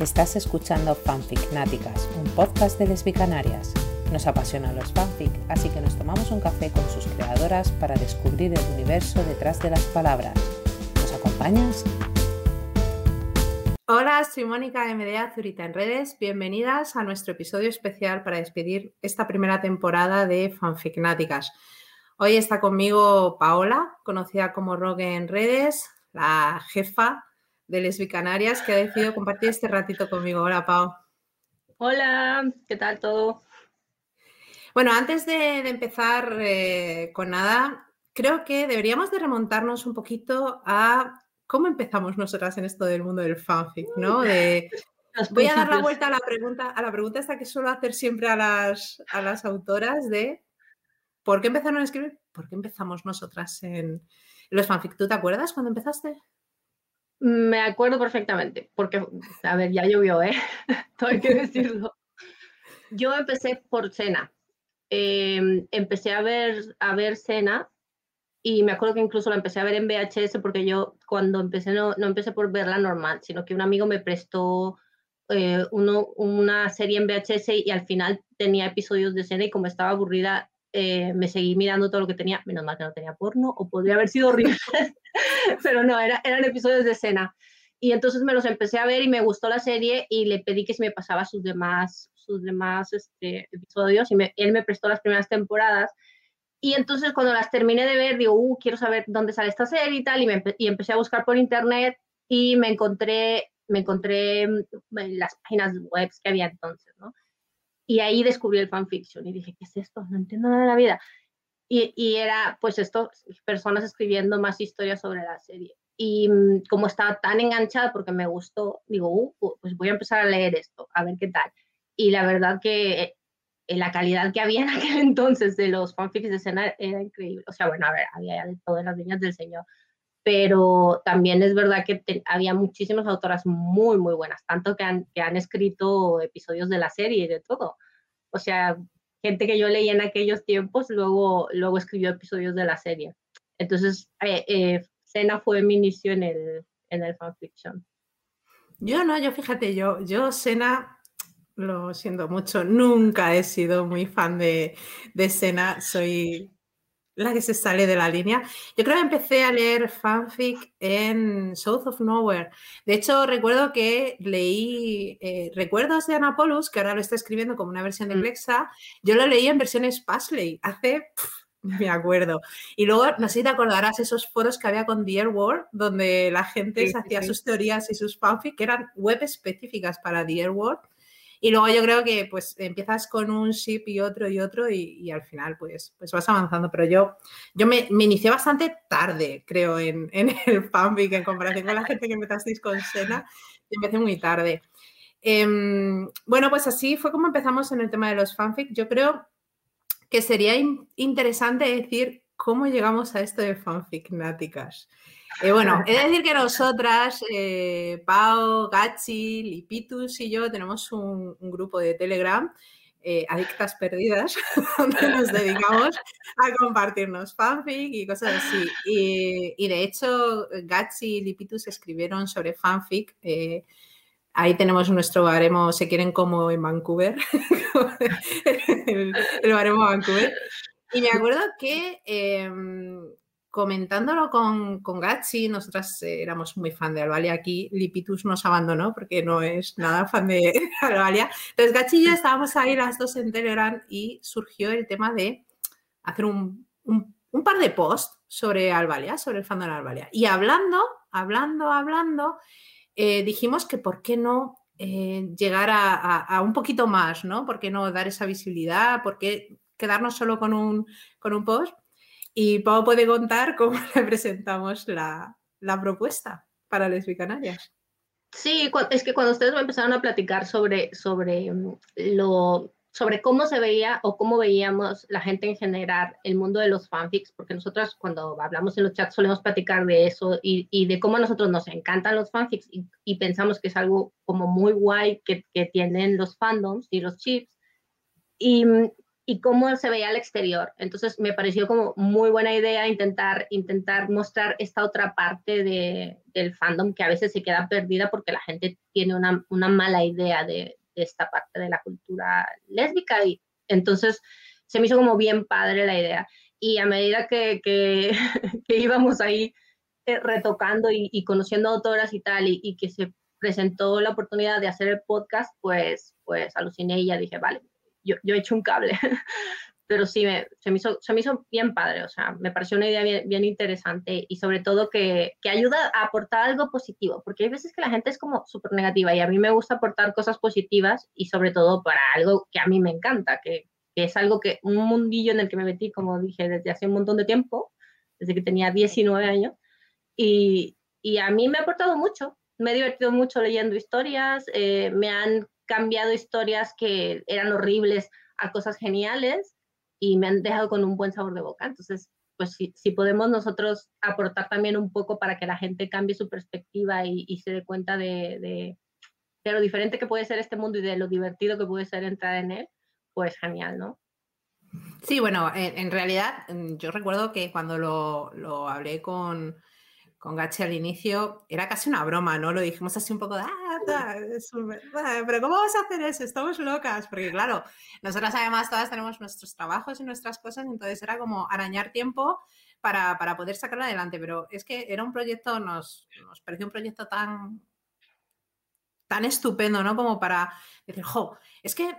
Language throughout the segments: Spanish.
Estás escuchando Fanficnáticas, un podcast de lesbicanarias. Nos apasionan los fanfic, así que nos tomamos un café con sus creadoras para descubrir el universo detrás de las palabras. ¿Nos acompañas? Hola, soy Mónica MD Zurita en redes. Bienvenidas a nuestro episodio especial para despedir esta primera temporada de Fanficnáticas. Hoy está conmigo Paola, conocida como Rogue en redes, la jefa de Lesbicanarias, que ha decidido compartir este ratito conmigo. Hola, Pau. Hola, ¿qué tal todo? Bueno, antes de, empezar eh, con nada, creo que deberíamos de remontarnos un poquito a cómo empezamos nosotras en esto del mundo del fanfic, ¿no? voy a dar la vuelta a la pregunta, a la pregunta esta que suelo hacer siempre a las, a las autoras de ¿por qué empezaron a escribir? ¿Por qué empezamos nosotras en los fanfic? ¿Tú te acuerdas cuando empezaste? Me acuerdo perfectamente, porque, a ver, ya llovió, ¿eh? Todo hay que decirlo. Yo empecé por Cena. Em, empecé a ver, a ver Cena y me acuerdo que incluso la empecé a ver en VHS porque yo cuando empecé no, no empecé por verla normal, sino que un amigo me prestó eh, uno, una serie en VHS y al final tenía episodios de Cena y como estaba aburrida eh, me seguí mirando todo lo que tenía, menos mal que no tenía porno, o podría haber sido horrible, pero no, era, eran episodios de escena. Y entonces me los empecé a ver y me gustó la serie y le pedí que si me pasaba sus demás, sus demás este, episodios y él me prestó las primeras temporadas. Y entonces cuando las terminé de ver, digo, uh, quiero saber dónde sale esta serie y tal, y, me, y empecé a buscar por internet y me encontré, me encontré mm, las páginas web que había entonces, ¿no? Y ahí descubrí el fanfiction y dije, ¿qué es esto? No entiendo nada de la vida. Y, y era, pues, esto, personas escribiendo más historias sobre la serie. Y mm, como estaba tan enganchada porque me gustó, digo, uh, pues voy a empezar a leer esto, a ver qué tal. Y la verdad que eh, la calidad que había en aquel entonces de los fanfics de escena era increíble. O sea, bueno, a ver, había de todas las niñas del Señor, pero también es verdad que había muchísimas autoras muy, muy buenas, tanto que han, que han escrito episodios de la serie y de todo. O sea, gente que yo leía en aquellos tiempos, luego, luego escribió episodios de la serie. Entonces, eh, eh Sena fue mi inicio en el, en el fanfiction. Yo no, yo fíjate, yo, yo Sena, lo siento mucho, nunca he sido muy fan de, de Sena, soy la que se sale de la línea. Yo creo que empecé a leer fanfic en South of Nowhere. De hecho, recuerdo que leí eh, Recuerdos de Anapolus, que ahora lo está escribiendo como una versión de mm. Plexa. Yo lo leí en versiones Pasley hace. me acuerdo. Y luego, no sé si te acordarás esos foros que había con Dear World, donde la gente hacía sus teorías y sus fanfic, que eran web específicas para Dear World. Y luego yo creo que pues empiezas con un ship y otro y otro y, al final pues, pues vas avanzando. Pero yo, yo me, inicié bastante tarde, creo, en, en, el fanfic en comparación con la gente que empezasteis con Sena. Empecé muy tarde. Em, bueno, pues así fue como empezamos en el tema de los fanfic. Yo creo que sería interesante decir cómo llegamos a esto de fanfic náticas. Eh, bueno, he de decir que nosotras, eh, Pau, Gachi, Lipitus y yo tenemos un, grupo de Telegram, eh, Adictas Perdidas, donde nos dedicamos a compartirnos fanfic y cosas así. Y, de hecho, Gachi y Lipitus escribieron sobre fanfic. Ahí tenemos nuestro baremo, se quieren como en Vancouver, el, baremo Vancouver. Y me acuerdo que em, comentándolo con, con Gachi, nosotras eh, éramos muy fan de Albalia. Aquí Lipitus nos abandonó porque no es nada fan de Albalia. Entonces Gachi y yo estábamos ahí las dos en Telegram y surgió el tema de hacer un, un, par de posts sobre Albalia, sobre el fandom de Albalia. Y hablando, hablando, hablando, eh, dijimos que por qué no eh, llegar a, a, un poquito más, ¿no? ¿Por qué no dar esa visibilidad? ¿Por qué quedarnos solo con un, con un post? Y Pau puede contar cómo le presentamos la, propuesta para Lesbicanarias. Sí, es que cuando ustedes me empezaron a platicar sobre, sobre, mm, lo, sobre cómo se veía o cómo veíamos la gente en general el mundo de los fanfics, porque nosotros cuando hablamos en los chats solemos platicar de eso y, y de cómo a nosotros nos encantan los fanfics y, y pensamos que es algo como muy guay que, que, tienen los fandoms y los chips. Y, y cómo se veía al exterior. Entonces me pareció como muy buena idea intentar, intentar mostrar esta otra parte de, del fandom que a veces se queda perdida porque la gente tiene una, una mala idea de, esta parte de la cultura lésbica y entonces se me hizo como bien padre la idea. Y a medida que, que, que íbamos ahí eh, retocando y, y, conociendo autoras y tal, y, y, que se presentó la oportunidad de hacer el podcast, pues, pues aluciné y ya dije, vale, yo, yo he hecho un cable. Pero sí, me, se, me hizo, se me hizo bien padre, o sea, me pareció una idea bien, bien interesante y sobre todo que, que, ayuda a aportar algo positivo, porque hay veces que la gente es como súper negativa y a mí me gusta aportar cosas positivas y sobre todo para algo que a mí me encanta, que, que es algo que, un mundillo en el que me metí, como dije, desde hace un montón de tiempo, desde que tenía 19 años, y, y a mí me ha aportado mucho, me he divertido mucho leyendo historias, eh, me han cambiado historias que eran horribles a cosas geniales y me han dejado con un buen sabor de boca. Entonces, pues si, si podemos nosotros aportar también un poco para que la gente cambie su perspectiva y, y se dé cuenta de, de, de, lo diferente que puede ser este mundo y de lo divertido que puede ser entrar en él, pues genial, ¿no? Sí, bueno, en, en realidad mm, yo recuerdo que cuando lo, lo hablé con, con Gachi al inicio era casi una broma, ¿no? Lo dijimos así un poco de, ah, ah, pero ¿cómo vas a hacer eso? Estamos locas, porque claro, nosotras además todas tenemos nuestros trabajos y nuestras cosas, entonces era como arañar tiempo para, para poder sacarlo adelante, pero es que era un proyecto, nos, nos pareció un proyecto tan, tan estupendo, ¿no? Como para decir, jo, es que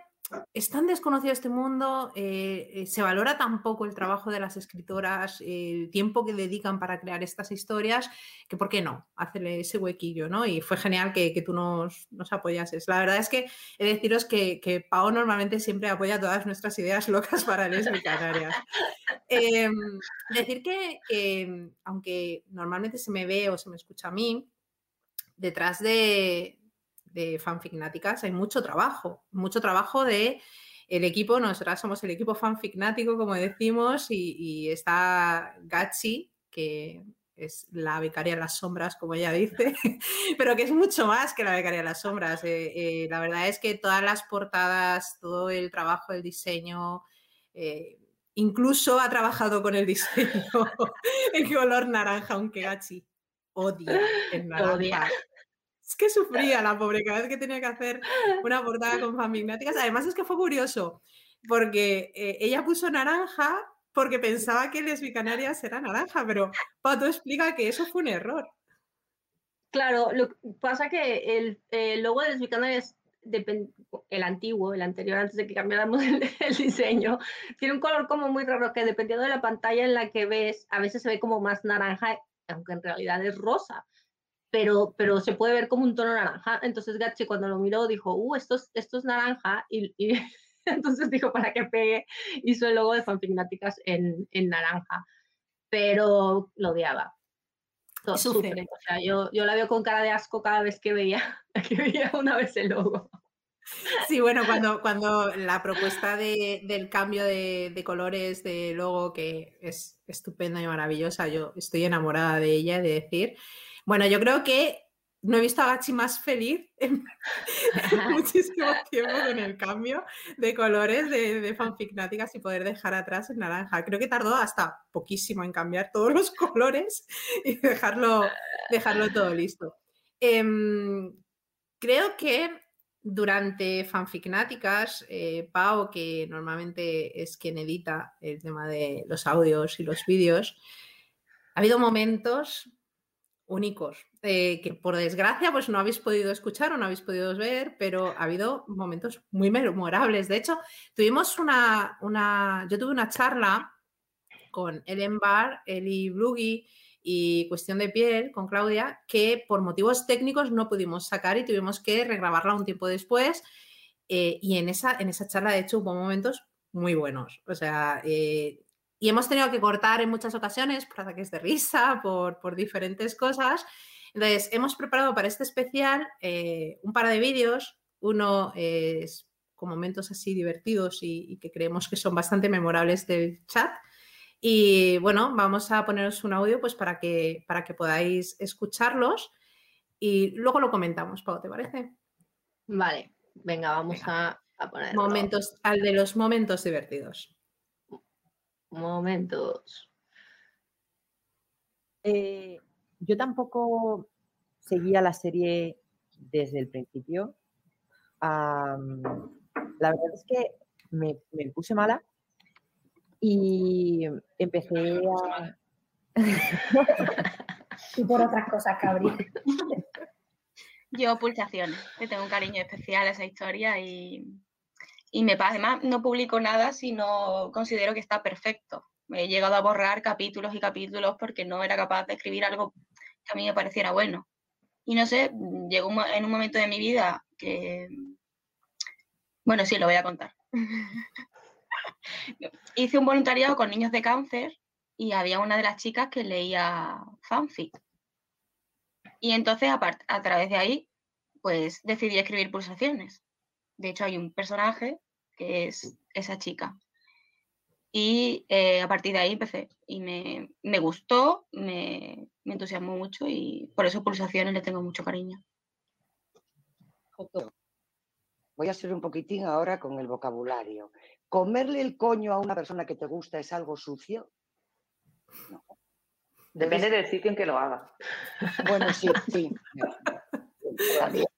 es tan desconocido este mundo, eh, se valora tan poco el trabajo de las escritoras, el tiempo que dedican para crear estas historias, que por qué no, hacerle ese huequillo, ¿no? Y fue genial que, que tú nos, nos, apoyases. La verdad es que he de deciros que, que Pau normalmente siempre apoya todas nuestras ideas locas para Lesbi Canarias. Eh, decir que, que, aunque normalmente se me ve o se me escucha a mí, detrás de, de fanficnáticas hay mucho trabajo, mucho trabajo de el equipo, nosotras somos el equipo fanficnático, como decimos, y, y está Gachi, que es la becaria de las sombras, como ella dice, pero que es mucho más que la becaria de las sombras. Eh, eh, la verdad es que todas las portadas, todo el trabajo, el diseño, eh, incluso ha trabajado con el diseño en color naranja, aunque Gachi odia el naranja. Odia. Es que sufría la pobre cada vez que tenía que hacer una portada con fanmignáticas. Además es que fue curioso, porque eh, ella puso naranja porque pensaba que Lesbicanarias era naranja, pero Pato explica que eso fue un error. Claro, lo que pasa que el, el logo de Lesbicanarias el antiguo, el anterior, antes de que cambiáramos el, el, diseño, tiene un color como muy raro que dependiendo de la pantalla en la que ves, a veces se ve como más naranja, aunque en realidad es rosa pero, pero se puede ver como un tono naranja. Entonces Gachi cuando lo miró dijo, uh, esto es, esto es naranja, y, y entonces dijo, para que pegue, hizo el logo de Fanfignáticas en, en naranja, pero lo odiaba. Todo, sufre. O sea, yo, yo la veo con cara de asco cada vez que veía, que veía una vez el logo. Sí, bueno, cuando, cuando la propuesta de, del cambio de, de, colores de logo, que es estupenda y maravillosa, yo estoy enamorada de ella, de decir, bueno, yo creo que no he visto a Gachi más feliz en, en muchísimo tiempo con el cambio de colores de, de fanficnáticas y poder dejar atrás el naranja. Creo que tardó hasta poquísimo en cambiar todos los colores y dejarlo, dejarlo todo listo. Eh, creo que durante fanficnáticas, eh, Pau, que normalmente es quien edita el tema de los audios y los vídeos, ha habido momentos únicos, eh, que por desgracia pues no habéis podido escuchar o no habéis podido ver, pero ha habido momentos muy memorables. De hecho, tuvimos una, una yo tuve una charla con Ellen Barr, Eli Blugi y Cuestión de Piel con Claudia, que por motivos técnicos no pudimos sacar y tuvimos que regrabarla un tiempo después. Eh, y en esa, en esa charla, de hecho, hubo momentos muy buenos. O sea, eh, y hemos tenido que cortar en muchas ocasiones por ataques de risa, por, por diferentes cosas. Entonces, hemos preparado para este especial eh, un par de vídeos. Uno es con momentos así divertidos y, y, que creemos que son bastante memorables del chat. Y bueno, vamos a poneros un audio pues para que, para que podáis escucharlos y luego lo comentamos, Pau, ¿te parece? Vale, venga, vamos venga. A, Momentos, al de los momentos divertidos. Momentos. Eh, yo tampoco seguía la serie desde el principio. la verdad es que me, puse mala y empecé a... y por otras cosas, cabrí. Yo pulsaciones, que tengo un cariño especial a esa historia y, y me además no publico nada si no considero que está perfecto. Me he llegado a borrar capítulos y capítulos porque no era capaz de escribir algo que a mí me pareciera bueno. Y no sé, llegó en un momento de mi vida que, bueno, sí, lo voy a contar. Hice un voluntariado con niños de cáncer y había una de las chicas que leía fanfic. Y entonces, a, través de ahí, pues decidí escribir pulsaciones. De hecho, hay un personaje que es esa chica. Y eh, a partir de ahí empecé. Y me, gustó, me, entusiasmó mucho y por eso pulsaciones le tengo mucho cariño. Voy a ser un poquitín ahora con el vocabulario. ¿Comerle el coño a una persona que te gusta es algo sucio? Depende del sitio en que lo haga. Bueno, sí, sí.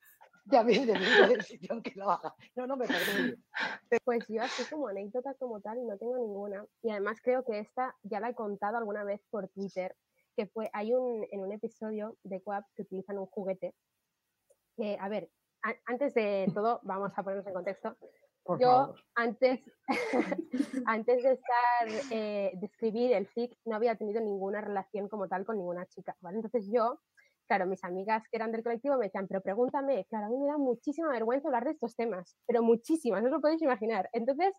Ya viene del sitio en que lo haga. No, no me parece. Pues yo así como anécdota como tal no tengo ninguna. Y además creo que esta ya la he contado alguna vez por Twitter, que fue, hay un, en un episodio de Coap que utilizan un juguete. Que, a ver, antes de todo, vamos a ponernos en contexto. yo antes, antes de estar, eh, de escribir el FIC, no había tenido ninguna relación como tal con ninguna chica, ¿vale? Entonces yo, claro, mis amigas que eran del colectivo me decían, pero pregúntame, claro, a mí me da muchísima vergüenza hablar de estos temas, pero muchísimas, no lo podéis imaginar. Entonces,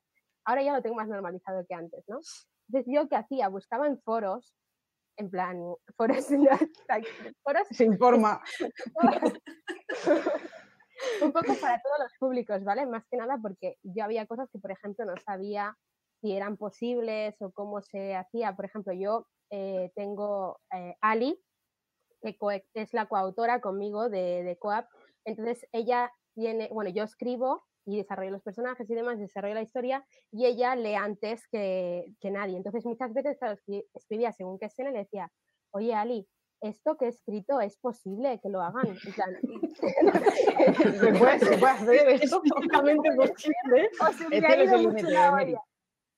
ahora ya lo tengo más normalizado que antes, ¿no? Entonces yo, ¿qué hacía? Buscaba en foros, en plan, foros, foros se informa. un poco para todos los públicos, ¿vale? Más que nada porque yo había cosas que, por ejemplo, no sabía si eran posibles o cómo se hacía. Por ejemplo, yo eh, tengo eh, Ali, que es la coautora conmigo de, de Coap. Entonces, ella tiene, bueno, yo escribo y desarrollo los personajes y demás, desarrollo la historia y ella lee antes que, que nadie. Entonces, muchas veces escribía según qué escena y le decía, oye, Ali, esto que he escrito es posible que lo hagan. se, puede, se puede hacer, es totalmente posible. O se me ha ido mucho la olla.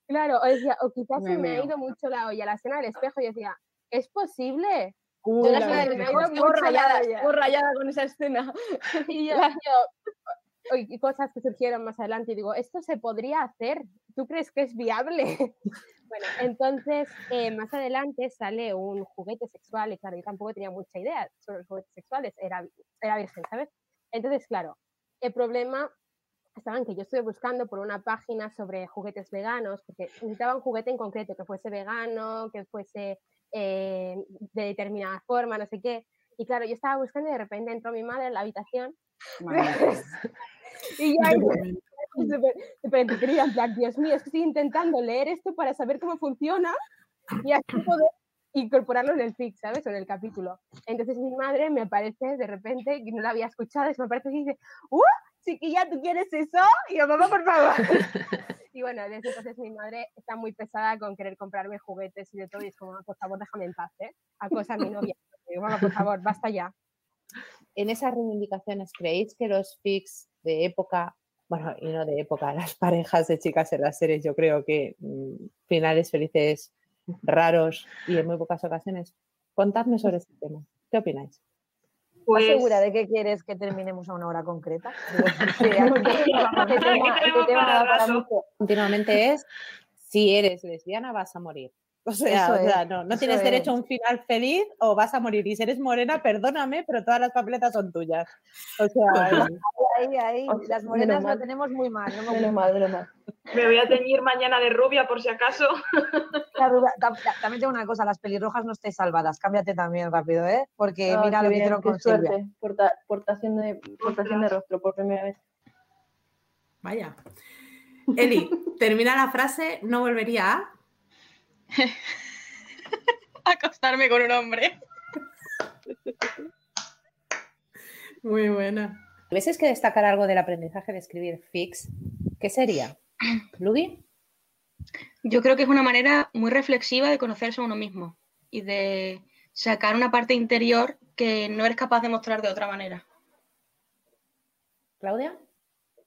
Claro, o, decía, o quizás se me ha ido mucho la olla. La escena del espejo, yo decía, ¿es posible? Yo la muy rayada, muy rayada con esa escena. Y yo, yo, y cosas que surgieron más adelante, y digo, ¿esto se podría hacer? ¿Tú crees que es viable? Bueno, entonces eh, más adelante sale un juguete sexual y claro, yo tampoco tenía mucha idea sobre los juguetes sexuales, era, era virgen, ¿sabes? Entonces, claro, el problema estaba en que yo estuve buscando por una página sobre juguetes veganos, porque necesitaba un juguete en concreto que fuese vegano, que fuese eh, de determinada forma, no sé qué. Y claro, yo estaba buscando y de repente entró mi madre en la habitación. y ya súper quería, en plan, Dios mío, es que estoy intentando leer esto para saber cómo funciona y así poder incorporarlo en el fic, ¿sabes? O en el capítulo. Entonces mi madre me aparece de repente, que no la había escuchado, y me aparece y dice, ¡Uh! Chiquilla, ¿tú quieres eso? Y yo, mamá, por favor. y bueno, desde entonces mi madre está muy pesada con querer comprarme juguetes y de todo, y es como, por favor, déjame en paz, ¿eh? Acosa a mi novia. Y digo, mamá, por favor, basta ya. En esas reivindicaciones, ¿creéis que los fics de época bueno, y no de época, las parejas de chicas en las series, yo creo que mm, finales felices raros y en muy pocas ocasiones. Contadme sobre este tema. ¿Qué opináis? Pues... segura de que quieres que terminemos a una hora concreta? Continuamente es, si eres lesbiana vas a morir. O sea, no, no tienes derecho a un final feliz o vas a morir. Y si eres morena, perdóname, pero todas las papeletas son tuyas. O sea, ahí, ahí, las morenas las tenemos muy mal. No me, mal, me voy a teñir mañana de rubia por si acaso. también tengo una cosa, las pelirrojas no estáis salvadas. Cámbiate también rápido, ¿eh? Porque mira lo que hicieron con suerte. portación, de, portación de rostro por primera vez. Vaya. Eli, termina la frase, no volvería a... Acostarme con un hombre. Muy buena. ¿Ves que destacar algo del aprendizaje de escribir fix ¿Qué sería? ¿Lugi? Yo creo que es una manera muy reflexiva de conocerse a uno mismo y de sacar una parte interior que no eres capaz de mostrar de otra manera. ¿Claudia?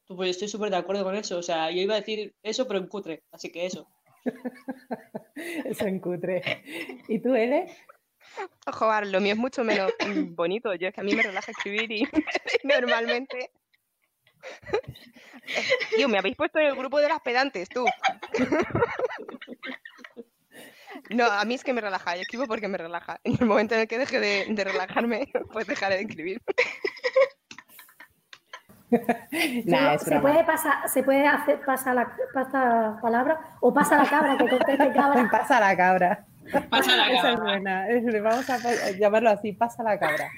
Pues yo estoy súper de acuerdo con eso. O sea, yo iba a decir eso, pero en cutre. Así que eso. eso en cutre. ¿Y tú, Ele? Ojo, lo mío es mucho menos bonito. Yo es que a mí me relaja escribir y normalmente. Tío, me habéis puesto en el grupo de las pedantes, tú. No, a mí es que me relaja. Yo escribo porque me relaja. En el momento en el que deje de, de relajarme, pues dejaré de escribir. se, puede pasar, se puede hacer pasa la pasa palabra o pasa la cabra que conteste cabra. pasa la cabra. Pasa la cabra. Esa es buena. Vamos a llamarlo así, pasa la cabra.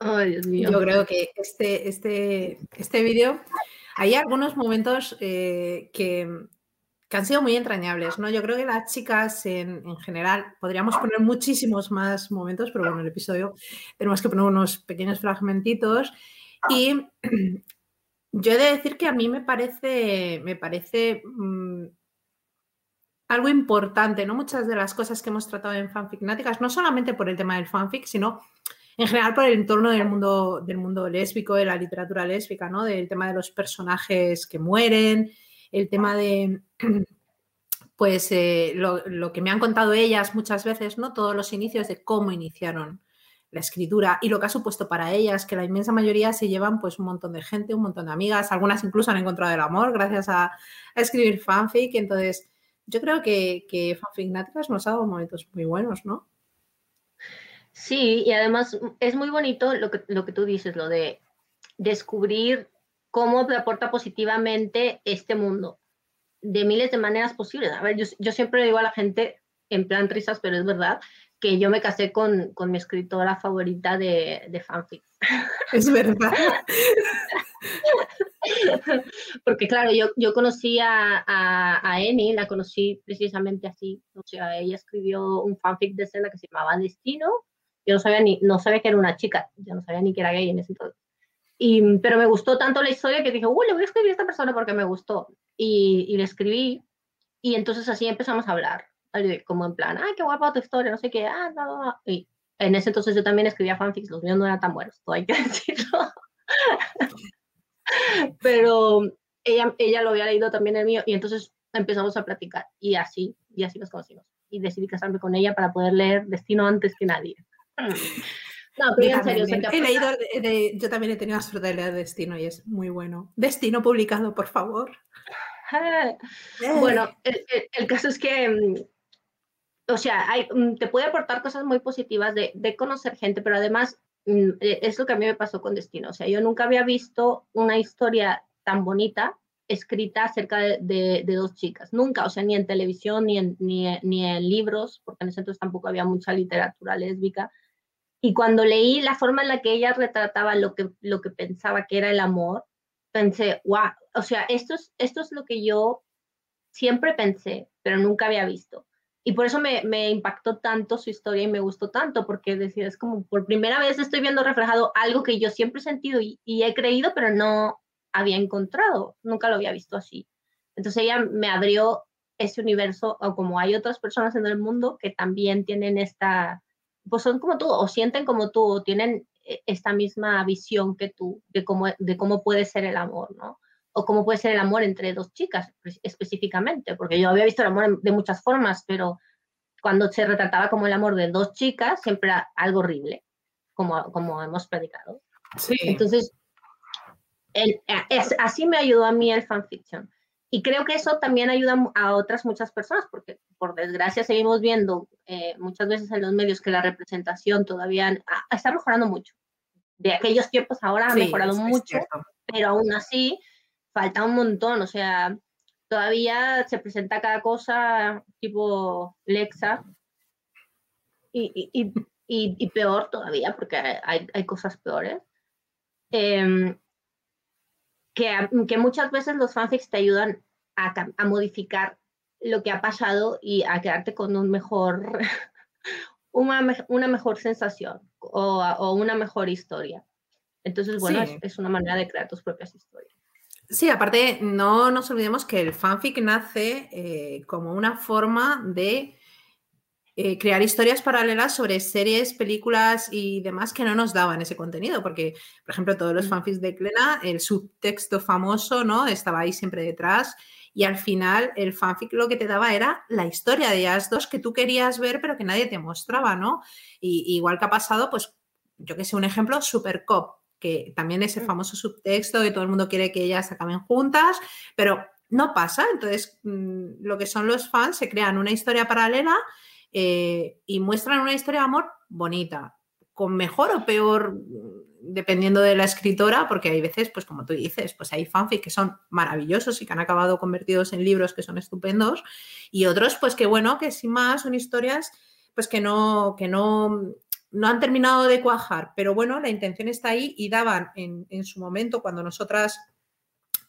Ay, Dios mío. Yo creo que este, este, este vídeo, hay algunos momentos eh, que, que, han sido muy entrañables, ¿no? Yo creo que las chicas en, en, general, podríamos poner muchísimos más momentos, pero bueno, el episodio tenemos que poner unos pequeños fragmentitos y yo he de decir que a mí me parece, me parece mmm, algo importante, ¿no? Muchas de las cosas que hemos tratado en fanficnáticas, no solamente por el tema del fanfic, sino en general por el entorno del mundo, del mundo lésbico, de la literatura lésbica, ¿no? Del tema de los personajes que mueren, el tema de, pues, eh, lo, lo, que me han contado ellas muchas veces, ¿no? Todos los inicios de cómo iniciaron la escritura y lo que ha supuesto para ellas, que la inmensa mayoría se llevan pues un montón de gente, un montón de amigas, algunas incluso han encontrado el amor gracias a, escribir fanfic, entonces yo creo que, que Fanfic Náticas nos ha dado momentos muy buenos, ¿no? Sí, y además es muy bonito lo que, lo que tú dices, lo de descubrir cómo te aporta positivamente este mundo de miles de maneras posibles. A ver, yo, yo siempre digo a la gente, en plan risas, pero es verdad, que yo me casé con, con mi escritora favorita de, de fanfic. Es verdad. Porque claro, yo, yo conocí a, a, a Eni, la conocí precisamente así. O sea, ella escribió un fanfic de escena que se llamaba Destino. Yo no sabía, ni, no sabía que era una chica, yo no sabía ni que era gay en ese entonces. Y, pero me gustó tanto la historia que dije, uy, le voy a escribir a esta persona porque me gustó. Y, y le escribí, y entonces así empezamos a hablar como en plan, ay, qué guapa tu historia, no sé qué, ah, no, no. Y en ese entonces yo también escribía fanfics, los míos no eran tan buenos, todo hay que decirlo. Pero ella, ella lo había leído también el mío y entonces empezamos a platicar y así, y así nos conocimos. Y decidí casarme con ella para poder leer Destino antes que nadie. No, pero yo en serio, he leído, de, yo también he tenido la suerte de leer Destino y es muy bueno. Destino publicado, por favor. Bueno, el, el, el caso es que mm, o sea, hay, mm, te puede aportar cosas muy positivas de, de, conocer gente, pero además mm, e, es lo que a mí me pasó con Destino. O sea, yo nunca había visto una historia tan bonita escrita acerca de, de, de dos chicas. Nunca, o sea, ni en televisión, ni en, ni, ni en libros, porque en ese entonces tampoco había mucha literatura lésbica. Y cuando leí la forma en la que ella retrataba lo que, lo que pensaba que era el amor, pensé, wow, o sea, esto es, esto es lo que yo siempre pensé, pero nunca había visto. Y por eso me, me, impactó tanto su historia y me gustó tanto, porque decía, es como por primera vez estoy viendo reflejado algo que yo siempre he sentido y, y, he creído, pero no había encontrado, nunca lo había visto así. Entonces ella me abrió ese universo, o como hay otras personas en el mundo que también tienen esta, pues son como tú, o sienten como tú, o tienen eh, esta misma visión que tú de cómo, de cómo puede ser el amor, ¿no? O cómo puede ser el amor entre dos chicas pues, específicamente, porque yo había visto el amor de muchas formas, pero cuando se retrataba como el amor de dos chicas, siempre era algo horrible, como, como hemos predicado. Sí. Entonces, el, es, así me ayudó a mí el fanfiction. Y creo que eso también ayuda a otras muchas personas, porque por desgracia seguimos viendo eh, muchas veces en los medios que la representación todavía ah, está mejorando mucho. De aquellos tiempos ahora sí, ha mejorado mucho, pero aún así falta un montón, o sea, todavía se presenta cada cosa tipo Lexa y, y, y, y peor todavía, porque hay, hay cosas peores. Eh, que, que, muchas veces los fanfics te ayudan a, a, modificar lo que ha pasado y a quedarte con un mejor, una, una mejor sensación o, o, una mejor historia. Entonces, bueno, sí. es, es, una manera de crear tus propias historias. Sí, aparte, no nos olvidemos que el fanfic nace eh, como una forma de eh, crear historias paralelas sobre series, películas y demás que no nos daban ese contenido, porque, por ejemplo, todos los fanfics de Clena, el subtexto famoso, ¿no? Estaba ahí siempre detrás y al final el fanfic lo que te daba era la historia de ellas dos que tú querías ver pero que nadie te mostraba, ¿no? Y, igual que ha pasado, pues, yo que sé, un ejemplo, Super Cop, que también ese famoso subtexto que todo el mundo quiere que ellas acaben juntas, pero no pasa. Entonces, mm, lo que son los fans se crean una historia paralela eh, y muestran una historia de amor bonita, con mejor o peor, mm, dependiendo de la escritora, porque hay veces, pues como tú dices, pues hay fanfic que son maravillosos y que han acabado convertidos en libros que son estupendos, y otros, pues que bueno, que sin más son historias, pues que no, que no, no han terminado de cuajar, pero bueno, la intención está ahí y daban en, en su momento, cuando nosotras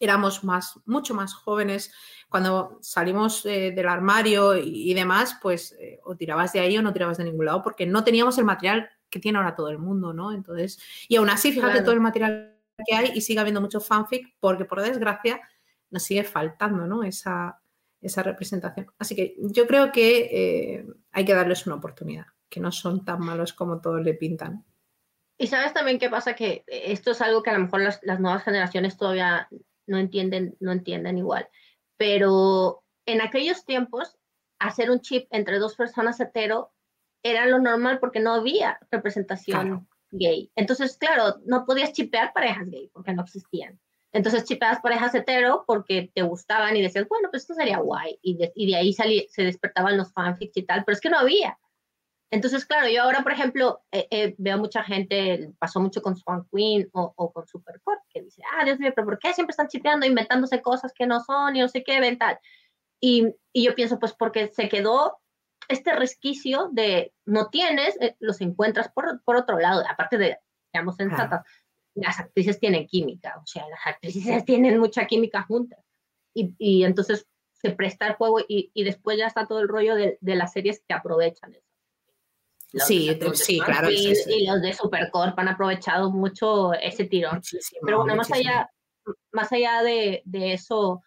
éramos más, mucho más jóvenes, cuando salimos eh, del armario y, demás, pues eh, o tirabas de ahí o no tirabas de ningún lado, porque no teníamos el material que tiene ahora todo el mundo, ¿no? Entonces, y aún así, fíjate todo el material que hay y sigue habiendo mucho fanfic, porque por desgracia nos sigue faltando, ¿no? Esa, esa representación. Así que yo creo que eh, hay que darles una oportunidad, que no son tan malos como todos le pintan. Y sabes también qué pasa, que esto es algo que a lo mejor las, las nuevas generaciones todavía no entienden, no entienden igual. Pero en aquellos tiempos, hacer un chip entre dos personas hetero era lo normal porque no había representación gay. Entonces, claro, no podías chipear parejas gay porque no existían. Entonces chipeabas parejas hetero porque te gustaban y decías, bueno, pues esto sería guay. Y de, y de ahí salí, se despertaban los fanfics y tal, pero es que no había. Entonces, claro, yo ahora, por ejemplo, eh, eh, veo mucha gente, pasó mucho con Swan Queen o, o con Supercore, que dice, ah, Dios mío, pero ¿por qué siempre están chipeando, inventándose cosas que no son y no sé qué, ven tal? Y, y yo pienso, pues porque se quedó este resquicio de no tienes, eh, los encuentras por, por, otro lado, aparte de, digamos, sensatas, las actrices tienen química, o sea, las actrices tienen mucha química juntas. Y, y entonces se presta el juego y, y, después ya está todo el rollo de, de las series que aprovechan eso sí, sí, claro. Y, los de Supercorp han aprovechado mucho ese tirón. Pero bueno, más allá, más allá de, de, eso,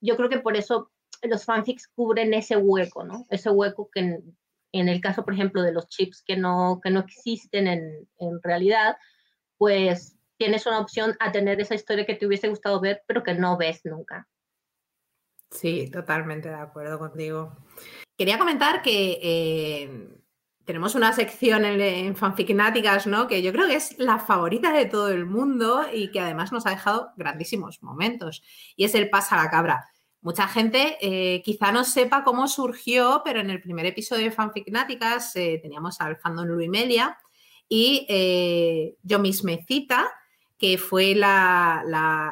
yo creo que por eso los fanfics cubren ese hueco, ¿no? Ese hueco que en, en el caso, por ejemplo, de los chips que no, que no existen en, en realidad, pues tienes una opción a tener esa historia que te hubiese gustado ver, pero que no ves nunca. Sí, totalmente de acuerdo contigo. Quería comentar que eh, tenemos una sección en, en Fanficnáticas, ¿no? Que yo creo que es la favorita de todo el mundo y que además nos ha dejado grandísimos momentos. Y es el Pasa la Cabra. Mucha gente eh, quizá no sepa cómo surgió, pero en el primer episodio de Fanficnáticas eh, teníamos al fandom Luimelia y eh, yo mismecita, que fue la,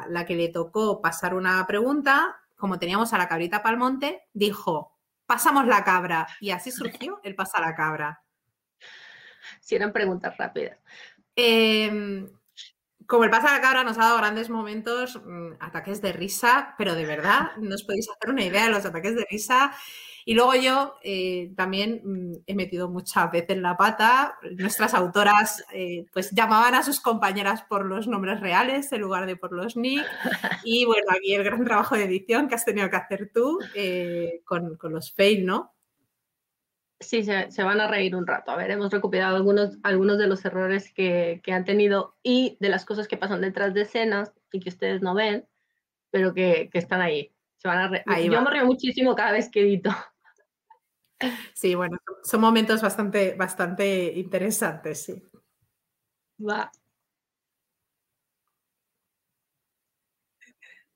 la, que le tocó pasar una pregunta, como teníamos a la cabrita Palmonte, dijo, pasamos la cabra. Y así surgió el Pasa la Cabra si eran preguntas rápidas. Eh, como el pasa cabra nos ha dado grandes momentos, mmm, ataques de risa, pero de verdad, no os podéis hacer una idea de los ataques de risa. Y luego yo eh, también mmm, he metido muchas veces la pata. Nuestras autoras eh, pues llamaban a sus compañeras por los nombres reales en lugar de por los nick. Y bueno, aquí el gran trabajo de edición que has tenido que hacer tú eh, con, con los fail, ¿no? Sí, se, se, van a reír un rato. A ver, hemos recuperado algunos, algunos de los errores que, que, han tenido y de las cosas que pasan detrás de escenas y que ustedes no ven, pero que, que están ahí. Se van a re ahí Yo va. me río muchísimo cada vez que edito. Sí, bueno, son momentos bastante, bastante interesantes, sí. Va.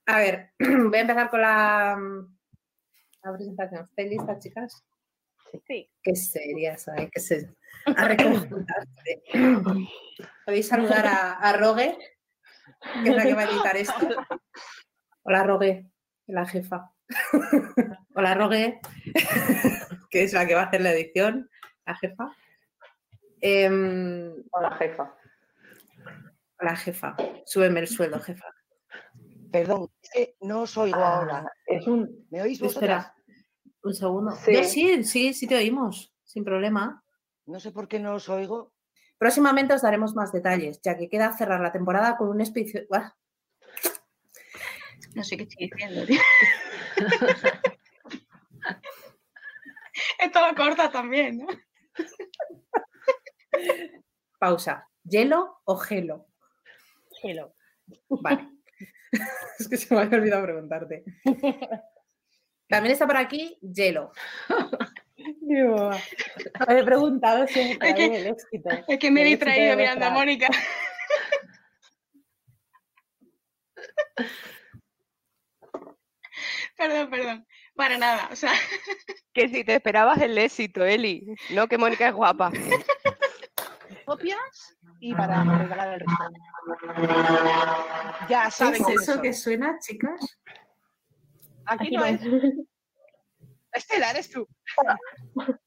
A ver, voy a empezar con la, la presentación. ¿Estáis listas, chicas? Sí. Qué serias, hay que. A reconjuntarse. Podéis saludar a, a, Rogue, que es la que va a editar esto. Hola, Rogue, la jefa. Hola, Rogue, que es la que va a hacer la edición, la jefa. Eh, Hola, jefa. Hola, jefa. Súbeme el sueldo, jefa. Perdón, es que no os oigo ah, ahora. Es un... ¿Me oís vosotras? Espera. Un segundo. Sí. sí, sí, sí te oímos, sin problema. No sé por qué no os oigo. Próximamente os daremos más detalles, ya que queda cerrar la temporada con un especial. No sé qué estoy diciendo, tío. Esto lo corta también, ¿no? Pausa. ¿Hielo o gelo? Gelo. Vale. es que se me había olvidado preguntarte. También está por aquí hielo. Digo, me he preguntado si Es que- el éxito. Es que me he distraído mirando a Mónica. Perdón, perdón. Para nada, o sea, Que si te esperabas el éxito, Eli. No, que Mónica es guapa. Copias y para regalar el resto. Ya ¿Qué saben es eso que suena, chicas? Aquí, Aquí no es. Estela, eres tú.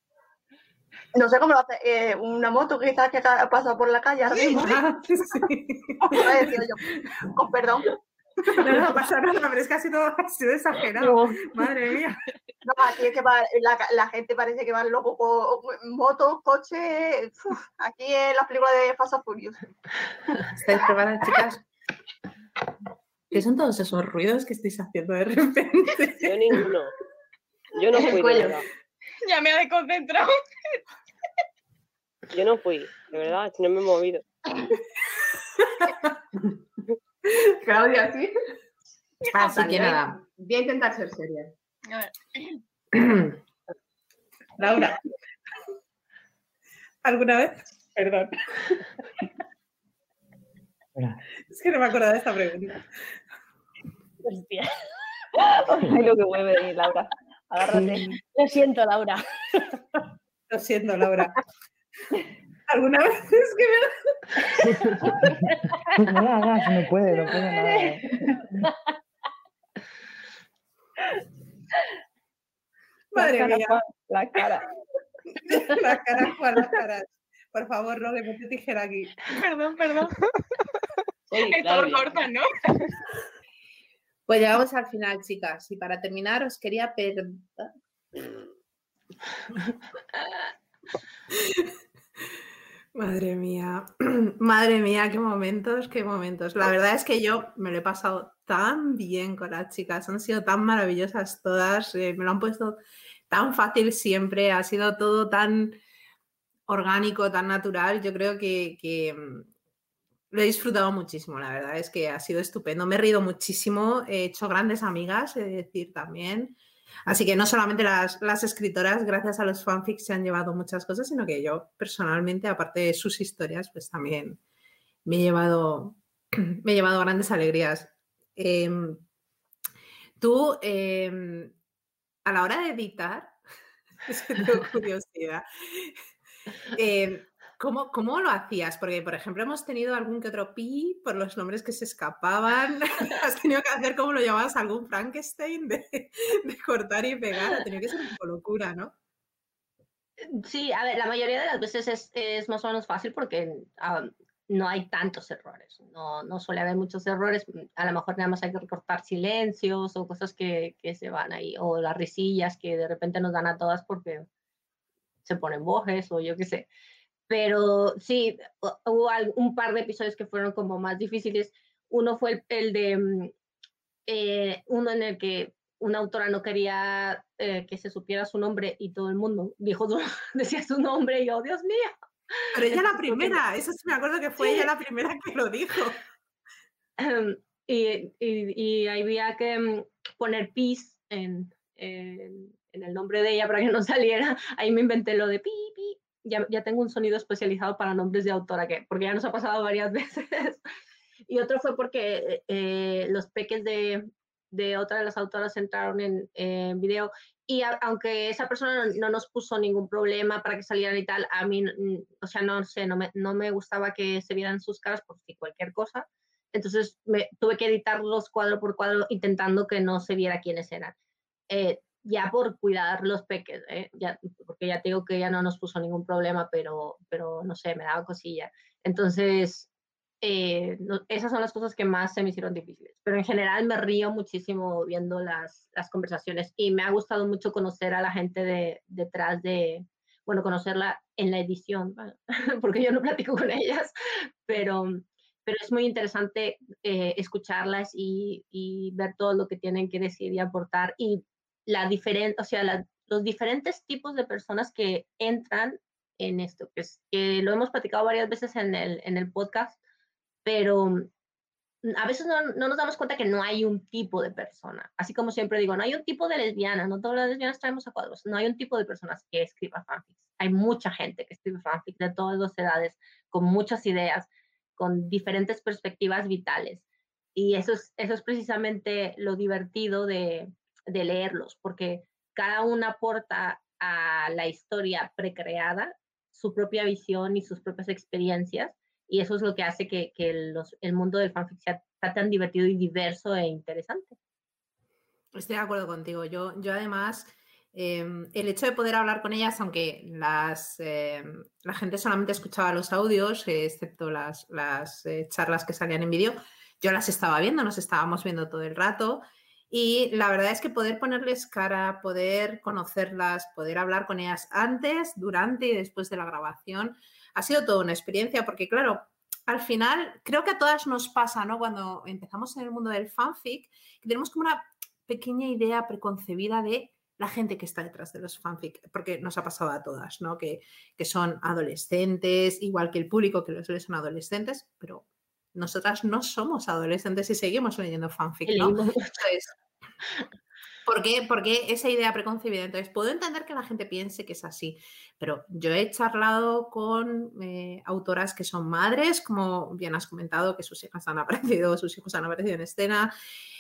No sé cómo lo hace. eh, una moto quizás que ha pasado por la calle ahora mismo. Ah, sí. Lo he decidido yo. Con perdón. No, no pasa nada, pero es que ha sido, ha sido exagerado. Madre mía. No, aquí es que va- la, la gente parece que va loco con motos, coches. uf, Aquí es la película de Fast and Furious. ¿Estáis preparadas, chicas? ¿Qué son todos esos ruidos que estáis haciendo de repente? Yo ninguno. Yo no fui, de verdad. ya me ha desconcentrado. Yo no fui, de verdad, si no me he movido. Claudia, ¿sí? Así Vale, que nada. Voy a intentar ser seria. A ver. Laura. ¿Alguna vez? Perdón. Es que no me acordaba de esta pregunta. Hostia. Ay, lo que venir, Laura. Agárrate. Lo siento, Laura. Lo siento, Laura. ¿Alguna vez es que me... No la hagas, no puede, no puede nada. Madre cara, mía. Juan, la cara. La cara, Juan, la cara. Por favor, no le mete tijera aquí. Perdón, perdón. Soy Esto lo cortan, ¿no? Pues llegamos al final, chicas. Y para terminar, os quería pedir. Madre mía, madre mía, qué momentos, qué momentos. La verdad es que yo me lo he pasado tan bien con las chicas, han sido tan maravillosas todas, eh, me lo han puesto tan fácil siempre, ha sido todo tan orgánico, tan natural. Yo creo que, que, mm, lo he disfrutado muchísimo, la verdad es que ha sido estupendo. Me he reído muchísimo, he hecho grandes amigas, he de decir también. Así que no solamente las, las escritoras, gracias a los fanfics, se han llevado muchas cosas, sino que yo personalmente, aparte de sus historias, pues también me he llevado, me he llevado grandes alegrías. Em, tú, em, a la hora de editar, es que tengo curiosidad, em, ¿cómo, cómo lo hacías? Porque, por ejemplo, hemos tenido algún que otro pi por los nombres que se escapaban. Has tenido que hacer, como lo llamabas, algún Frankenstein de, cortar y pegar. Ha tenido que ser un poco locura, ¿no? Sí, a ver, la mayoría de las veces es, es más o menos fácil porque ah, no hay tantos errores, no, no suele haber muchos errores, mm, a lo mejor nada más hay que recortar silencios o cosas que, que se van ahí, o las risillas que de repente nos dan a todas porque se ponen bojes o yo qué sé. Pero sí, hu- hubo un par de episodios que fueron como más difíciles. Uno fue el, el de mm, eh, uno en el que una autora no quería eh, que se supiera su nombre y todo el mundo dijo, decía su nombre y yo, Dios mío. Pero ella la primera, eso sí me acuerdo que fue ella la primera que lo dijo. y, y, y había que mm, poner pis en, en, en el nombre de ella para que no saliera. Ahí me inventé lo de pi, pi. Ya, ya tengo un sonido especializado para nombres de autora, que, porque ya nos ha pasado varias veces. Y otro fue porque eh, los peques de, de otra de las autoras entraron en, video y aunque esa persona no, no nos puso ningún problema para que salieran y tal, a mí, o sea, no sé, no me, no me gustaba que se vieran sus caras por si cualquier cosa. Entonces me, tuve que editarlos cuadro por cuadro intentando que no se viera quiénes eran. Eh, ya por cuidar los peques, ¿eh? ya, porque ya te digo que ya no nos puso ningún problema, pero, pero no sé, me daba cosilla. Entonces, eh, no- esas son las cosas que más se me hicieron difíciles. Pero en general me río muchísimo viendo las, las conversaciones y me ha gustado mucho conocer a la gente de, detrás de, bueno, conocerla en la edición, ¿vale? porque yo no platico con ellas, pero, pero es muy interesante eh, escucharlas y, y, ver todo lo que tienen que decir y aportar y la diferente, o sea, la, los diferentes tipos de personas que entran en esto, que, es, que lo hemos platicado varias veces en el, en el podcast, pero a veces no, no, nos damos cuenta que no hay un tipo de persona. Así como siempre digo, no hay un tipo de lesbiana, no todas las lesbianas traemos a cuadros, no hay un tipo de personas que escriba fanfics. Hay mucha gente que escribe fanfics de todas las edades, con muchas ideas, con diferentes perspectivas vitales. Y eso es, eso es precisamente lo divertido de, de leerlos, porque cada una aporta a la historia precreada su propia visión y sus propias experiencias y eso es lo que hace que, que los, el mundo del fanfic sea, tan divertido y diverso e interesante. Estoy de acuerdo contigo. Yo, yo además, eh, el hecho de poder hablar con ellas, aunque las, eh, la gente solamente escuchaba los audios, eh, excepto las, las charlas que salían en vídeo, yo las estaba viendo, nos estábamos viendo todo el rato. Y la verdad es que poder ponerles cara, poder conocerlas, poder hablar con ellas antes, durante y después de la grabación, ha sido toda una experiencia porque, claro, al final creo que a todas nos pasa, ¿no? Cuando empezamos en el mundo del fanfic, tenemos como una pequeña idea preconcebida de la gente que está detrás de los fanfic, porque nos ha pasado a todas, ¿no? Que, que son adolescentes, igual que el público que los lee son adolescentes, pero nosotras no somos adolescentes y seguimos leyendo fanfic, ¿no? Entonces, ¿Por qué? Porque esa idea preconcebida. Entonces, puedo entender que la gente piense que es así, pero yo he charlado con eh, autoras que son madres, como bien has comentado, que sus hijas han aparecido, sus hijos han aparecido en escena,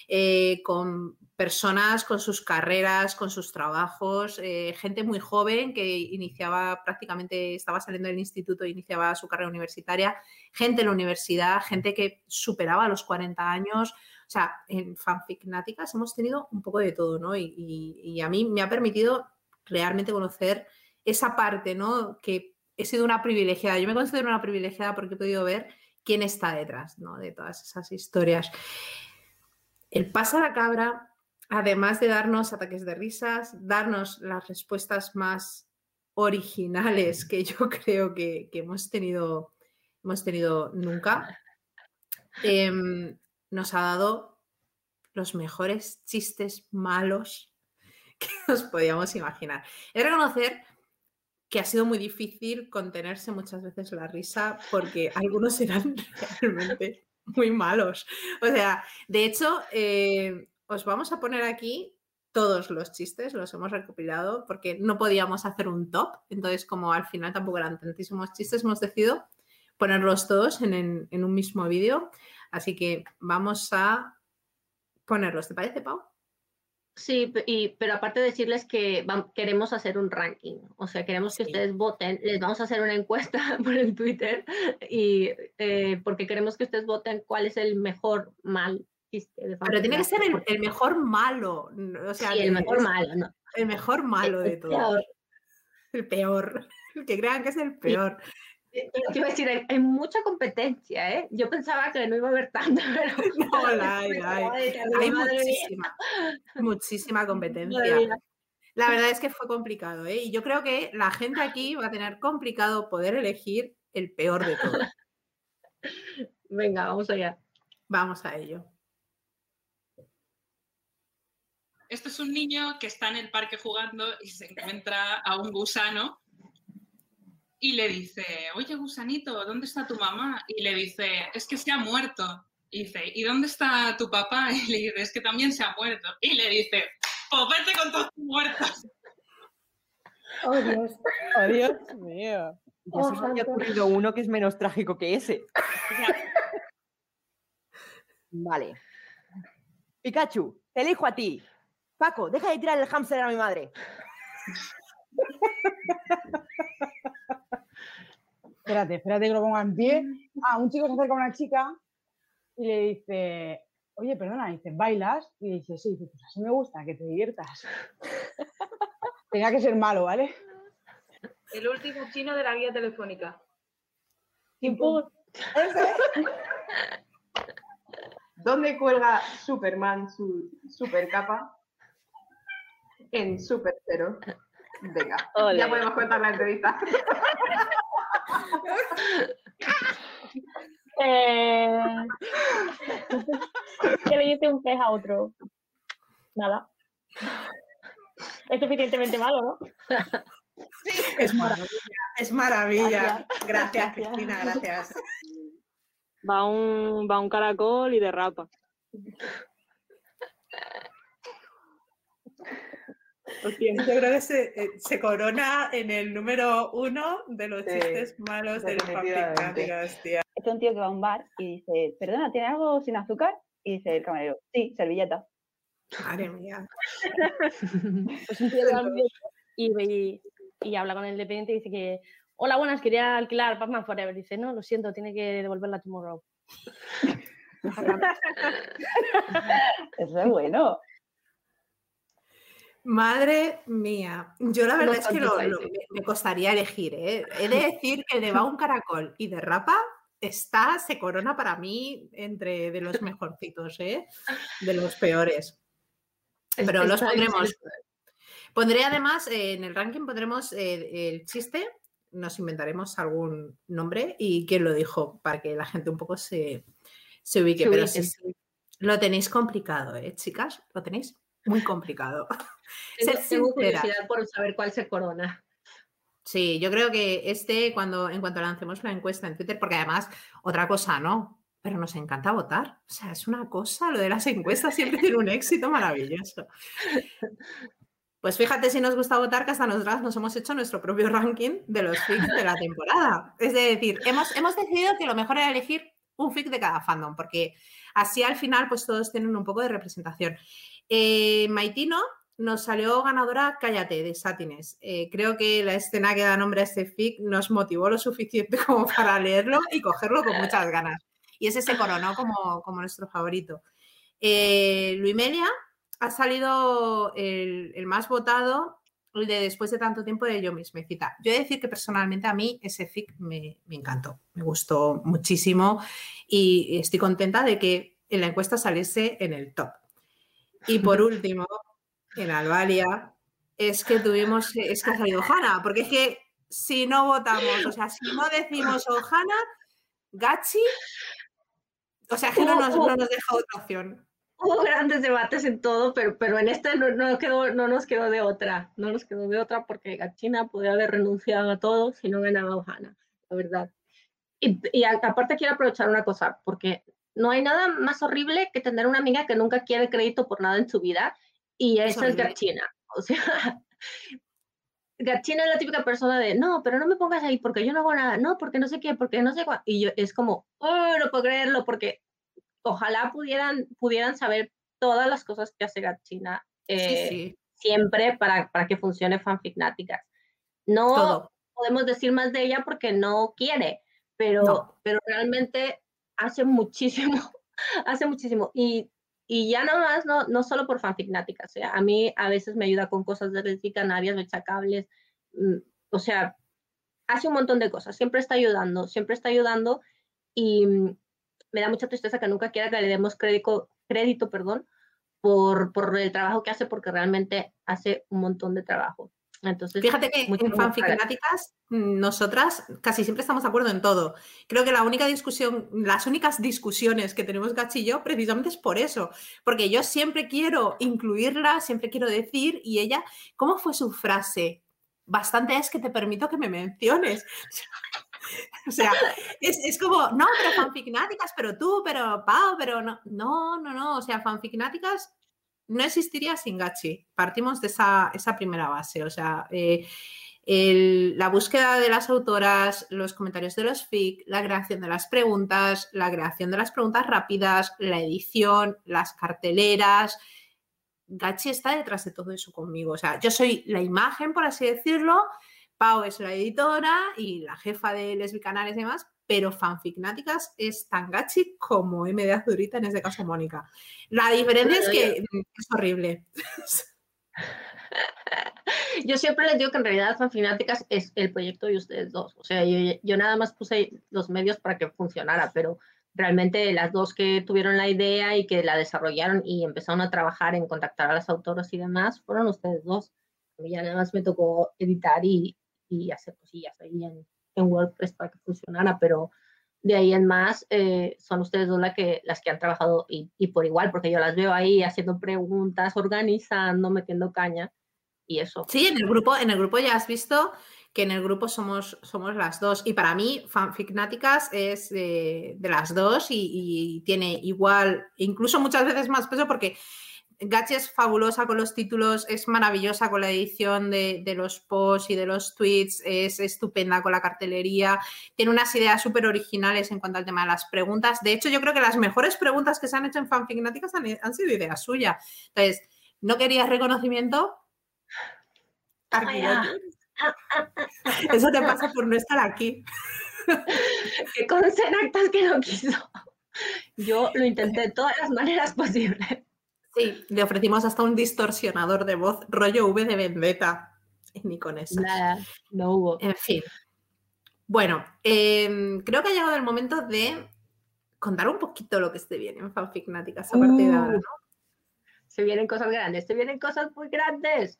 eh, con personas con sus carreras, con sus trabajos, eh, gente muy joven que iniciaba prácticamente, estaba saliendo del instituto e iniciaba su carrera universitaria, gente en la universidad, gente que superaba los 40 años. O sea, en Fanficnáticas hemos tenido un poco de todo, ¿no? Y, a mí me ha permitido realmente conocer esa parte, ¿no? Que he sido una privilegiada. Yo me considero una privilegiada porque he podido ver quién está detrás, ¿no? De todas esas historias. El pasa la cabra, además de darnos ataques de risas, darnos las respuestas más originales que yo creo que, que hemos, tenido, hemos tenido nunca, eh, nos ha dado los mejores chistes malos que nos podíamos imaginar. De reconocer que ha sido muy difícil contenerse muchas veces la risa porque algunos eran realmente muy malos. O sea, de hecho, eh, os vamos a poner aquí todos los chistes, los hemos recopilado porque no podíamos hacer un top, entonces como al final tampoco eran tantísimos chistes, hemos decidido ponerlos todos en, en, en un mismo vídeo. Así que vamos a ponerlos. ¿Te parece, Pau? Sí, y, pero aparte de decirles que vamos, queremos hacer un ranking, o sea, queremos que sí. ustedes voten, les vamos a hacer una encuesta por el Twitter y eh, porque queremos que ustedes voten cuál es el mejor mal chiste de Pero tiene que ser el, el mejor malo, o sea, sí, el mejor malo, ¿no? El mejor malo el, de todos. El peor, el que crean que es el peor. Sí. Te iba a decir, hay, hay, mucha competencia, ¿eh? Yo pensaba que no iba a haber tanta, pero... No, la hay, la hay. hay muchísima, muchísima competencia. La verdad es que fue complicado, ¿eh? Y yo creo que la gente aquí va a tener complicado poder elegir el peor de todos. Venga, vamos allá. Vamos a ello. Este es un niño que está en el parque jugando y se encuentra a un gusano y le dice, oye, gusanito, ¿dónde está tu mamá? Y le dice, es que se ha muerto. Y dice, ¿y dónde está tu papá? Y le dice, es que también se ha muerto. Y le dice, pues vete con todos tus muertos. Oh, Dios. Oh, Dios mío. Ya oh, se me había ocurrido uno que es menos trágico que ese. vale. Pikachu, te elijo a ti. Paco, deja de tirar el hámster a mi madre. espérate, espérate que lo ponga en pie. Ah, un chico se acerca a una chica y le dice, oye, perdona, dice, ¿bailas? Y dice, sí, dice, pues así me gusta, que te diviertas. Tenía que ser malo, ¿vale? El último chino de la guía telefónica. ¿Dónde cuelga Superman su super capa? En Super Cero. Venga, Olé. ya podemos contar la entrevista. Eh, ¿Qué le dice un pez a otro? Nada. Es suficientemente malo, ¿no? Es maravilla, es maravilla. Gracias, Cristina, gracias. Va un, va un caracol y derrapa. Yo creo que se, eh, se corona en el número uno de los Sí, chistes malos del tía. Es un tío que va a un bar y dice, perdona, ¿tiene algo sin azúcar? Y dice el camarero, sí, servilleta. Madre mía. Pues un tío que va y, y, y habla con el dependiente y dice que, hola, buenas, quería alquilar Batman Forever. Dice, no, lo siento, tiene que devolverla a Tomorrow. Eso es bueno. Madre mía, yo la verdad es que lo- lo- antipaíses. me, costaría elegir, ¿eh? He de decir que de va un caracol y de rapa está, se corona para mí entre de los mejorcitos, ¿eh? De los peores. Pero los pondremos. sí. Pondré además, eh, en el ranking pondremos eh, el chiste, nos inventaremos algún nombre y quién lo dijo para que la gente un poco se, se ubique. Se Pero sí, sí, lo tenéis complicado, ¿eh, chicas? Lo tenéis muy complicado. Tengo, Ser tengo curiosidad por saber cuál se corona. Sí, yo creo que este, cuando en cuanto lancemos la encuesta en Twitter, porque además, otra cosa, ¿no? Pero nos encanta votar. O sea, es una cosa, lo de las encuestas siempre tiene un éxito maravilloso. Pues fíjate si nos gusta votar, que hasta nosotras nos hemos hecho nuestro propio ranking de los fics de la temporada. Es decir, hemos, hemos decidido que lo mejor era elegir un fic de cada fandom, porque así al final pues todos tienen un poco de representación. Eh, Maitino nos salió ganadora Cállate de Satines. Eh, creo que la escena que da nombre a este fic nos motivó lo suficiente como para leerlo y cogerlo con muchas ganas. Y ese se coronó como, como nuestro favorito. Eh, Luimelia ha salido el, el más votado, el de después de tanto tiempo de yo mismecita. Yo he de decir que personalmente a mí ese fic me, me encantó, me gustó muchísimo y estoy contenta de que en la encuesta saliese en el top. Y por último, en Albalia, es que tuvimos, es que ha salido Hanna, porque es que si no votamos, o sea, si no decimos Ohana, Gachi, o sea, que no nos, no nos deja otra opción. Hubo grandes debates en todo, pero, pero en este no, no quedó, no nos quedó de otra. No nos quedó de otra porque Gachina podía haber renunciado a todo si no ganaba Ohana, la verdad. Y, y aparte quiero aprovechar una cosa, porque no hay nada más horrible que tener una amiga que nunca quiere crédito por nada en su vida, y Es esa es. Gachina. O sea, Gachina es la típica persona de, no, pero no me pongas ahí porque yo no hago nada, no, porque no sé qué, porque no sé cuál. Y yo es como, oh, no puedo creerlo, porque ojalá pudieran, pudieran saber todas las cosas que hace Gachina eh, sí. siempre para, para que funcione Fanficnáticas. No Todo. podemos decir más de ella porque no quiere, pero, pero realmente hace muchísimo, hace muchísimo. Y, y ya no más, no, no solo por Fanficnáticas, o sea, a mí a veces me ayuda con cosas de canarias, rechacables, mm, o sea, hace un montón de cosas, siempre está ayudando, siempre está ayudando y mm, me da mucha tristeza que nunca quiera que le demos crédito, crédito perdón, por, por el trabajo que hace, porque realmente hace un montón de trabajo. Entonces, Fíjate que en mm, nosotras casi siempre estamos de acuerdo en todo. Creo que la única discusión, las únicas discusiones que tenemos Gachi y yo, precisamente es por eso. Porque yo siempre quiero incluirla, siempre quiero decir, y ella, ¿cómo fue su frase? Bastante es que te permito que me menciones. O sea, es, es como, no, pero fanficnáticas, pero tú, pero Pau, pero no, no, no, no. O sea, fanficnáticas no existiría sin Gachi. Partimos de esa, primera base. O sea, eh, la búsqueda de las autoras, los comentarios de los fic, la creación de las preguntas, la creación de las preguntas rápidas, la edición, las carteleras. Gachi está detrás de todo eso conmigo. O sea, yo soy la imagen, por así decirlo. Pau es la editora y la jefa de Lesbicanales y demás, pero Fanficnáticas es tan gachi como M de Azurita, en este caso Mónica. La diferencia es que es horrible. Yo siempre les digo que en realidad Fanfináticas es el proyecto de ustedes dos. O sea, yo, yo nada más puse los medios para que funcionara, pero realmente las dos que tuvieron la idea y que la desarrollaron y empezaron a trabajar en contactar a las autoras y demás fueron ustedes dos. A mí ya nada más me tocó editar y, y hacer cosillas ahí en, en WordPress para que funcionara, pero, de ahí en más eh, son ustedes dos la que, las que han trabajado y, y, por igual, porque yo las veo ahí haciendo preguntas, organizando, metiendo caña y eso. Sí, en el grupo, en el grupo ya has visto que en el grupo somos, somos las dos. Y para mí, Fanficnáticas es de, de las dos y, y, tiene igual, incluso muchas veces más peso porque Gachi es fabulosa con los títulos, es maravillosa con la edición de, de, los posts y de los tweets, es estupenda con la cartelería, tiene unas ideas súper originales en cuanto al tema de las preguntas. De hecho, yo creo que las mejores preguntas que se han hecho en Fanficnáticas han, han sido ideas suyas. Entonces, ¿no querías reconocimiento? Eso te pasa por no estar aquí. que con actas que no quiso. Yo lo intenté de todas las maneras posibles. Sí, le ofrecimos hasta un distorsionador de voz, rollo V de Vendetta. Ni con eso. Nada, no hubo. En fin. Bueno, eh, creo que ha llegado el momento de contar un poquito lo que se viene en Fanficnáticas a partir de ahora, ¿no? Se vienen cosas grandes, se vienen cosas muy grandes.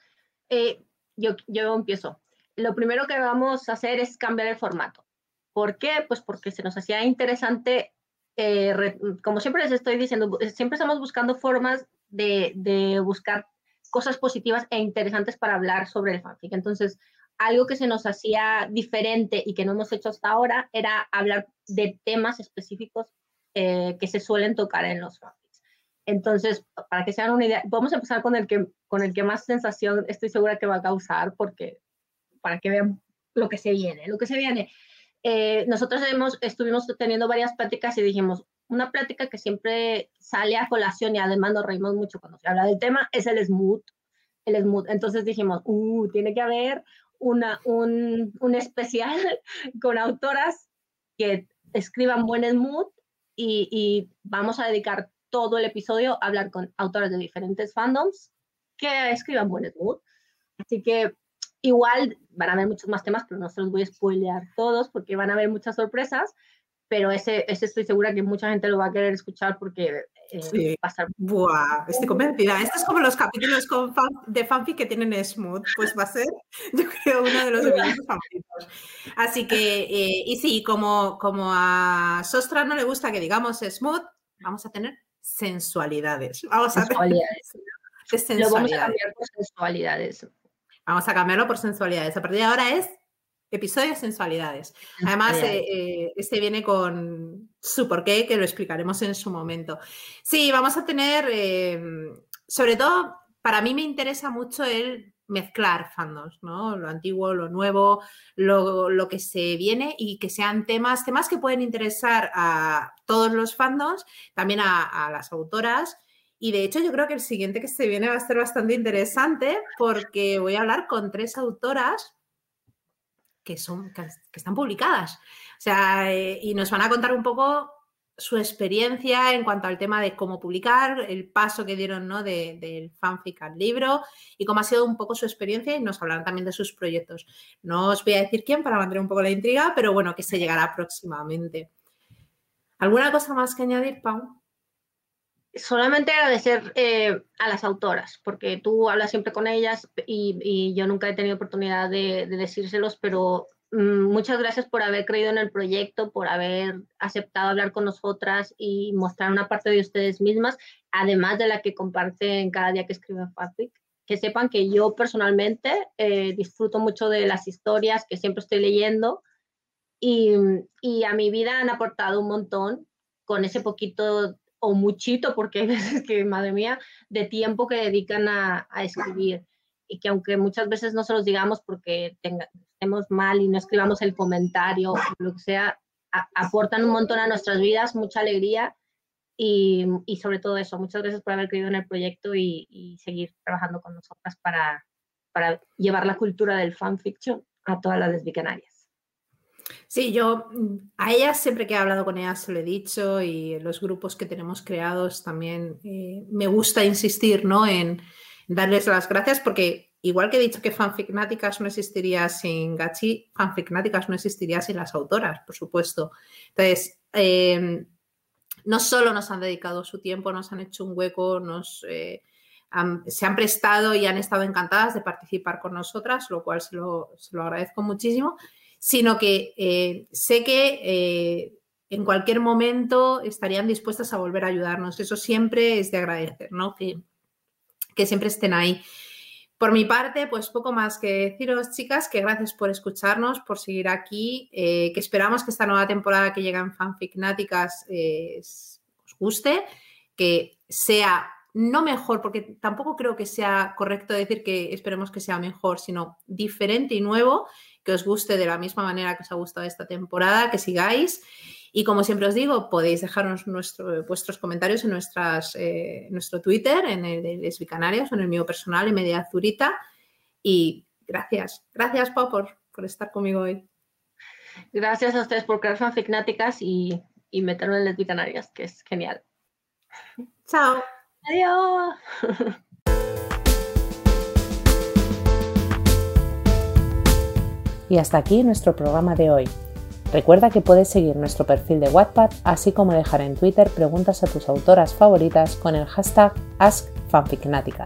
Eh, yo, yo empiezo. Lo primero que vamos a hacer es cambiar el formato. ¿Por qué? Pues porque se nos hacía interesante, eh, re, como siempre les estoy diciendo, siempre estamos buscando formas de, buscar cosas positivas e interesantes para hablar sobre el fanfic. Entonces, algo que se nos hacía diferente y que no hemos hecho hasta ahora era hablar de temas específicos eh, que se suelen tocar en los fanfics. Entonces, para que se hagan una idea, vamos a empezar con el que, con el que más sensación estoy segura que va a causar, porque para que vean lo que se viene, lo que se viene. Eh, nosotros hemos, estuvimos teniendo varias pláticas y dijimos, una plática que siempre sale a colación y además nos reímos mucho cuando se habla del tema es el smooth. El smooth. Entonces dijimos, uh, tiene que haber una, un, un especial con autoras que escriban buen smooth y, y, vamos a dedicar todo el episodio a hablar con autoras de diferentes fandoms que escriban buen smooth. Así que igual van a haber muchos más temas, pero no se los voy a spoilear todos porque van a haber muchas sorpresas pero ese, ese estoy segura que mucha gente lo va a querer escuchar porque eh, sí. va a estar... Buah, estoy convencida. Esto es como los capítulos con fan, de fanfic que tienen Smooth, pues va a ser, yo creo, uno de los episodios favoritos. Así que, eh, y sí, como, como a Sostra no le gusta que digamos Smooth, vamos a tener sensualidades. Vamos a sensualidades. sensualidades. Lo vamos a cambiar por sensualidades. Vamos a cambiarlo por sensualidades. A partir de ahora es episodio de sensualidades. Además, eh, eh, este viene con su porqué, que lo explicaremos en su momento. Sí, vamos a tener, eh, sobre todo, para mí me interesa mucho el mezclar fandoms, ¿no? Lo antiguo, lo nuevo, lo, lo, que se viene y que sean temas, temas que pueden interesar a todos los fandoms, también a, a las autoras. Y de hecho yo creo que el siguiente que se viene va a ser bastante interesante porque voy a hablar con tres autoras que, son, que, están publicadas. O sea, eh, y nos van a contar un poco su experiencia en cuanto al tema de cómo publicar, el paso que dieron ¿no? del de, fanfic al libro y cómo ha sido un poco su experiencia y nos hablarán también de sus proyectos. No os voy a decir quién para mantener un poco la intriga, pero bueno, que se llegará próximamente. ¿Alguna cosa más que añadir, Pau? Solamente agradecer eh, a las autoras, porque tú hablas siempre con ellas y, yo nunca he tenido oportunidad de, de decírselos, pero mmm, muchas gracias por haber creído en el proyecto, por haber aceptado hablar con nosotras y mostrar una parte de ustedes mismas, además de la que comparten cada día que escriben Fanfic. Que sepan que yo personalmente eh, disfruto mucho de las historias que siempre estoy leyendo y, y a mi vida han aportado un montón con ese poquito o muchito, porque hay veces que, madre mía, de tiempo que dedican a, escribir y que aunque muchas veces no se los digamos porque tenga, estemos mal y no escribamos el comentario lo que sea, aportan un montón a nuestras vidas, mucha alegría y, y, sobre todo eso, muchas gracias por haber creído en el proyecto y, y seguir trabajando con nosotras para, para llevar la cultura del fanfiction a todas las lesbicanarias. Sí, yo a ellas siempre que he hablado con ellas se lo he dicho y los grupos que tenemos creados también eh, me gusta insistir ¿no? en darles las gracias porque igual que he dicho que Fanficnáticas no existiría sin Gachi, Fanficnáticas no existiría sin las autoras, por supuesto. Entonces, eh, no solo nos han dedicado su tiempo, nos han hecho un hueco, nos... Eh, han, se han prestado y han estado encantadas de participar con nosotras, lo cual se lo agradezco muchísimo sino que eh, sé que eh, en cualquier momento estarían dispuestas a volver a ayudarnos. Eso siempre es de agradecer, ¿no? Que, que siempre estén ahí. Por mi parte, pues poco más que deciros, chicas, que gracias por escucharnos, por seguir aquí, eh, que esperamos que esta nueva temporada que llega en Fanficnáticas eh, os guste, que sea no mejor, porque tampoco creo que sea correcto decir que esperemos que sea mejor, sino diferente y nuevo, que os guste de la misma manera que os ha gustado esta temporada, que sigáis. Y como siempre os digo, podéis dejarnos vuestros comentarios en nuestras, eh, nuestro Twitter, en el de Lesbicanarias o en el mío personal, en Media Azurita. Y gracias, gracias Pau por, por estar conmigo hoy. Gracias a ustedes por crear fanficnáticas y, y meterlo en Lesbicanarias, que es genial. Chao. Adiós. Y hasta aquí nuestro programa de hoy. Recuerda que puedes seguir nuestro perfil de Wattpad, así como dejar en Twitter preguntas a tus autoras favoritas con el hashtag AskFanficnática.